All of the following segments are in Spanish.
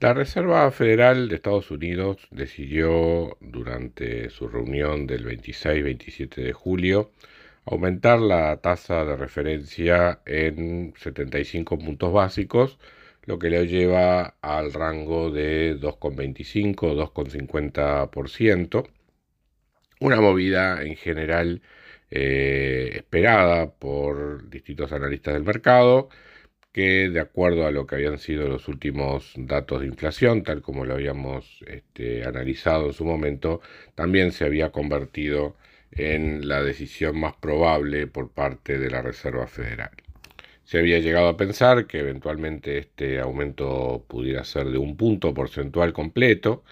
La Reserva Federal de Estados Unidos decidió durante su reunión del 26-27 de julio aumentar la tasa de referencia en 75 puntos básicos, lo que le lleva al rango de 2,25 o 2,50%. Una movida en general eh, esperada por distintos analistas del mercado que de acuerdo a lo que habían sido los últimos datos de inflación, tal como lo habíamos este, analizado en su momento, también se había convertido en la decisión más probable por parte de la Reserva Federal. Se había llegado a pensar que eventualmente este aumento pudiera ser de un punto porcentual completo,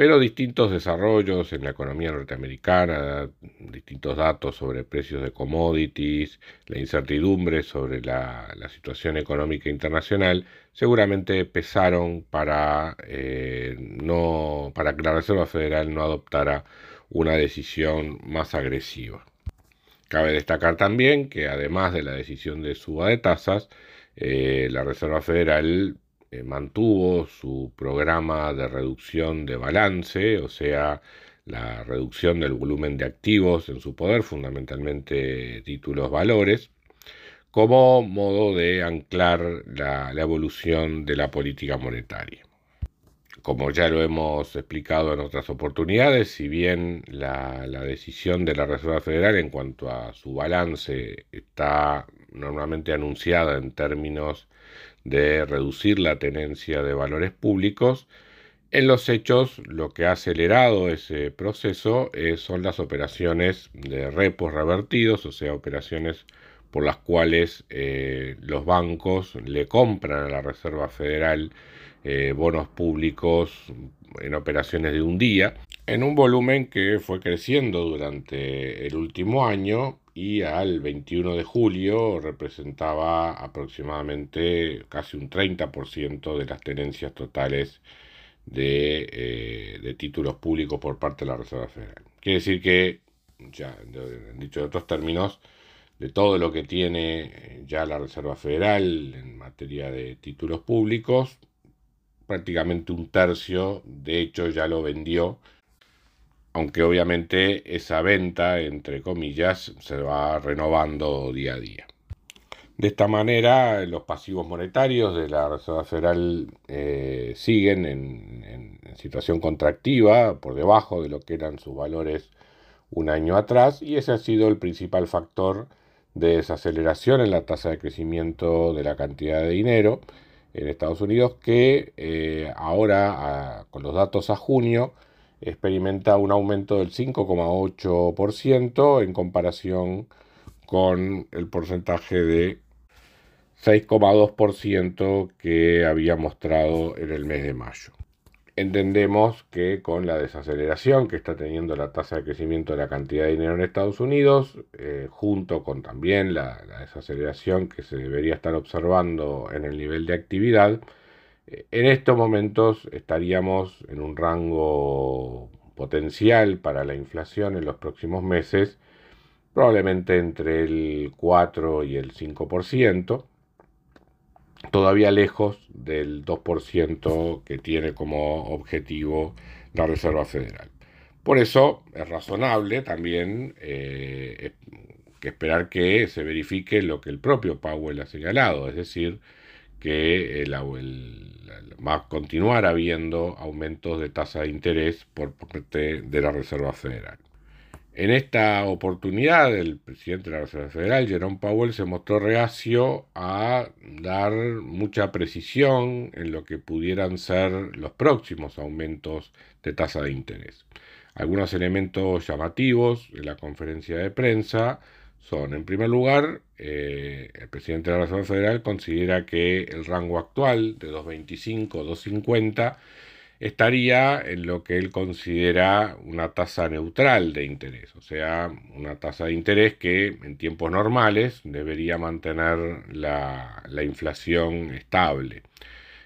pero distintos desarrollos en la economía norteamericana, distintos datos sobre precios de commodities, la incertidumbre sobre la, situación económica internacional, seguramente pesaron para, eh, para que la Reserva Federal no adoptara una decisión más agresiva. Cabe destacar también que además de la decisión de suba de tasas, eh, la Reserva Federal eh, mantuvo su programa de reducción de balance, o sea, la reducción del volumen de activos en su poder, fundamentalmente títulos valores, como modo de anclar la, evolución de la política monetaria. Como ya lo hemos explicado en otras oportunidades, si bien la, la, decisión de la Reserva Federal en cuanto a su balance está normalmente anunciada en términos de reducir la tenencia de valores públicos. En los hechos, lo que ha acelerado ese proceso eh, son las operaciones de repos revertidos, o sea, operaciones por las cuales eh, los bancos le compran a la Reserva Federal eh, bonos públicos en operaciones de un día, en un volumen que fue creciendo durante el último año y al 21 de julio representaba aproximadamente casi un 30% de las tenencias totales de, eh, de, títulos públicos por parte de la Reserva Federal. Quiere decir que, ya dicho de otros términos, de todo lo que tiene ya la Reserva Federal en materia de títulos públicos, prácticamente un tercio, de hecho ya lo vendió aunque obviamente esa venta, entre comillas, se va renovando día a día. De esta manera, los pasivos monetarios de la Reserva Federal eh, siguen en, situación contractiva, por debajo de lo que eran sus valores un año atrás, y ese ha sido el principal factor de desaceleración en la tasa de crecimiento de la cantidad de dinero en Estados Unidos, que eh, ahora, con los datos a junio, experimenta un aumento del 5,8% en comparación con el porcentaje de 6,2% que había mostrado en el mes de mayo. Entendemos que con la desaceleración que está teniendo la tasa de crecimiento de la cantidad de dinero en Estados Unidos, eh, junto con también la desaceleración que se debería estar observando en el nivel de actividad, en estos momentos estaríamos en un rango potencial para la inflación en los próximos meses, probablemente entre el 4 y el 5%, todavía lejos del 2% que tiene como objetivo la Reserva Federal. Por eso es razonable también eh, que esperar que se verifique lo que el propio Powell ha señalado, es decir, que el, va a continuar habiendo aumentos de tasa de interés por parte de la Reserva Federal. En esta oportunidad, el presidente de la Reserva Federal, Jerome Powell, se mostró reacio a dar mucha precisión en lo que pudieran ser los próximos aumentos de tasa de interés. Algunos elementos llamativos en la conferencia de prensa son, en primer lugar, eh, el presidente de la Reserva Federal considera que el rango actual de 2.25, 2.50 estaría en lo que él considera una tasa neutral de interés, o sea, una tasa de interés que en tiempos normales debería mantener la, inflación estable.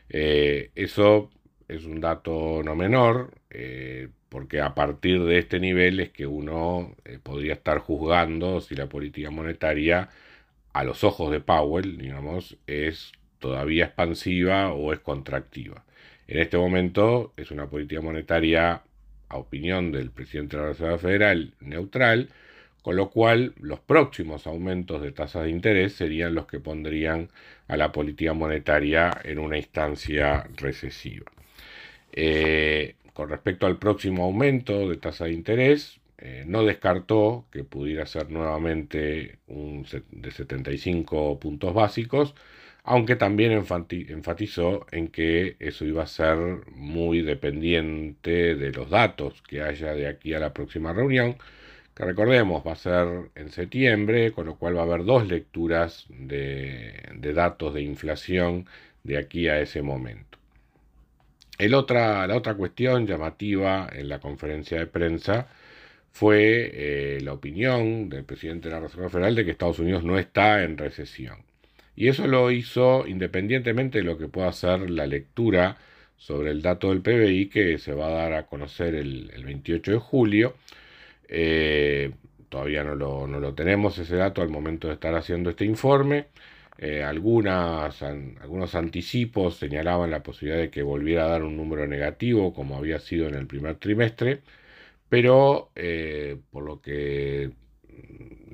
Eh, eso es un dato no menor, eh, porque a partir de este nivel es que uno eh, podría estar juzgando si la política monetaria, a los ojos de Powell, digamos, es todavía expansiva o es contractiva. En este momento es una política monetaria, a opinión del presidente de la Reserva Federal, neutral, con lo cual los próximos aumentos de tasas de interés serían los que pondrían a la política monetaria en una instancia recesiva. Eh, con respecto al próximo aumento de tasa de interés, eh, no descartó que pudiera ser nuevamente un de 75 puntos básicos, aunque también enfatizó en que eso iba a ser muy dependiente de los datos que haya de aquí a la próxima reunión, que recordemos va a ser en septiembre, con lo cual va a haber dos lecturas de, datos de inflación de aquí a ese momento. Otra, la otra cuestión llamativa en la conferencia de prensa fue eh, la opinión del presidente de la Reserva Federal de que Estados Unidos no está en recesión. Y eso lo hizo independientemente de lo que pueda ser la lectura sobre el dato del PBI que se va a dar a conocer el, 28 de julio. Eh, todavía no lo, tenemos ese dato al momento de estar haciendo este informe. Eh, algunas, algunos anticipos señalaban la posibilidad de que volviera a dar un número negativo como había sido en el primer trimestre, pero eh, por lo que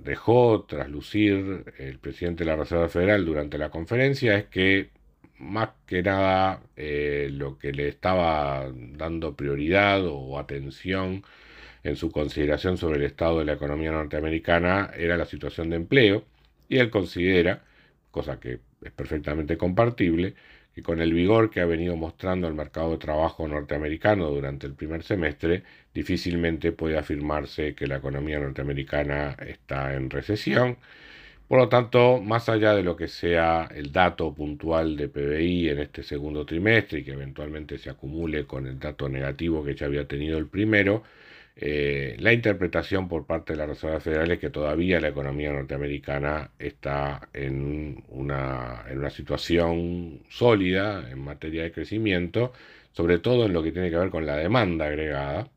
dejó traslucir el presidente de la Reserva Federal durante la conferencia es que más que nada eh, lo que le estaba dando prioridad o atención en su consideración sobre el estado de la economía norteamericana era la situación de empleo y él considera, cosa que es perfectamente compartible, que con el vigor que ha venido mostrando el mercado de trabajo norteamericano durante el primer semestre, difícilmente puede afirmarse que la economía norteamericana está en recesión. Por lo tanto, más allá de lo que sea el dato puntual de PBI en este segundo trimestre y que eventualmente se acumule con el dato negativo que ya había tenido el primero, eh, la interpretación por parte de la Reserva Federal es que todavía la economía norteamericana está en una, en una situación sólida en materia de crecimiento, sobre todo en lo que tiene que ver con la demanda agregada,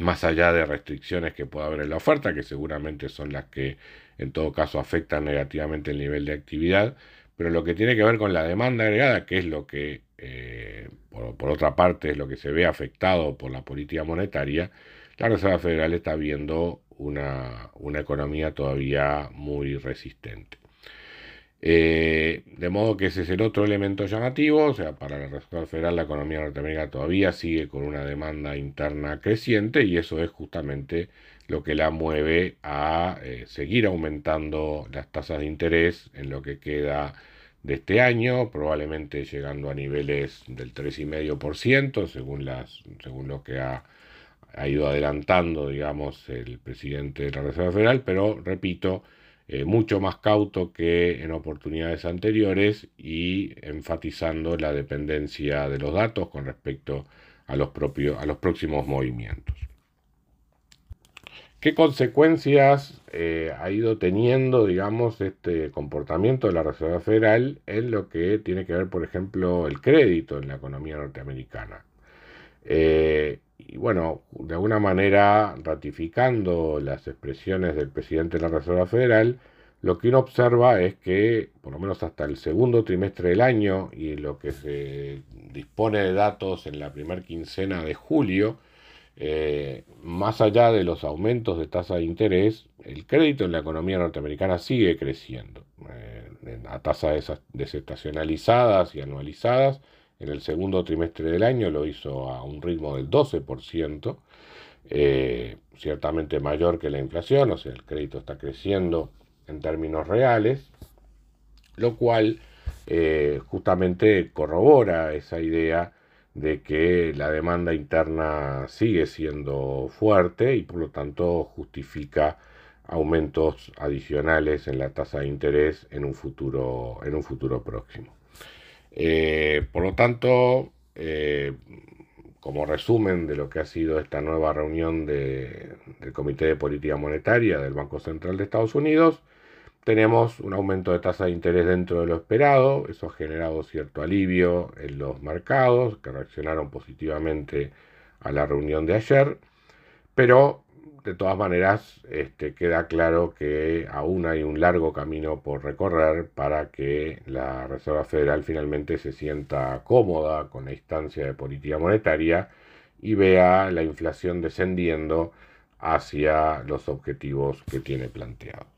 más allá de restricciones que pueda haber en la oferta, que seguramente son las que en todo caso afectan negativamente el nivel de actividad, pero lo que tiene que ver con la demanda agregada, que es lo que eh, por, otra parte es lo que se ve afectado por la política monetaria, la Reserva Federal está viendo una, economía todavía muy resistente. Eh, de modo que ese es el otro elemento llamativo, o sea, para la Reserva Federal la economía norteamericana todavía sigue con una demanda interna creciente y eso es justamente lo que la mueve a eh, seguir aumentando las tasas de interés en lo que queda de este año, probablemente llegando a niveles del 3,5%, según, según lo que ha, ido adelantando, digamos, el presidente de la Reserva Federal, pero repito, eh, mucho más cauto que en oportunidades anteriores y enfatizando la dependencia de los datos con respecto a los, propios, a los próximos movimientos. ¿Qué consecuencias eh, ha ido teniendo, digamos, este comportamiento de la Reserva Federal en lo que tiene que ver, por ejemplo, el crédito en la economía norteamericana? Eh, y bueno, de alguna manera, ratificando las expresiones del presidente de la Reserva Federal, lo que uno observa es que, por lo menos hasta el segundo trimestre del año y lo que se dispone de datos en la primera quincena de julio, eh, más allá de los aumentos de tasa de interés, el crédito en la economía norteamericana sigue creciendo eh, a tasas desestacionalizadas y anualizadas. En el segundo trimestre del año lo hizo a un ritmo del 12%, eh, ciertamente mayor que la inflación, o sea, el crédito está creciendo en términos reales, lo cual justamente corrobora esa idea de que la demanda interna sigue siendo fuerte y por lo tanto justifica aumentos adicionales en la tasa de interés en un futuro, en un futuro próximo. Eh, por lo tanto, eh, como resumen de lo que ha sido esta nueva reunión del Comité de Política Monetaria del Banco Central de Estados Unidos, tenemos un aumento de tasa de interés dentro de lo esperado, eso ha generado cierto alivio en los mercados que reaccionaron positivamente a la reunión de ayer, pero de todas maneras, este, queda claro que aún hay un largo camino por recorrer para que la Reserva Federal finalmente se sienta cómoda con la instancia de política monetaria y vea la inflación descendiendo hacia los objetivos que tiene planteados.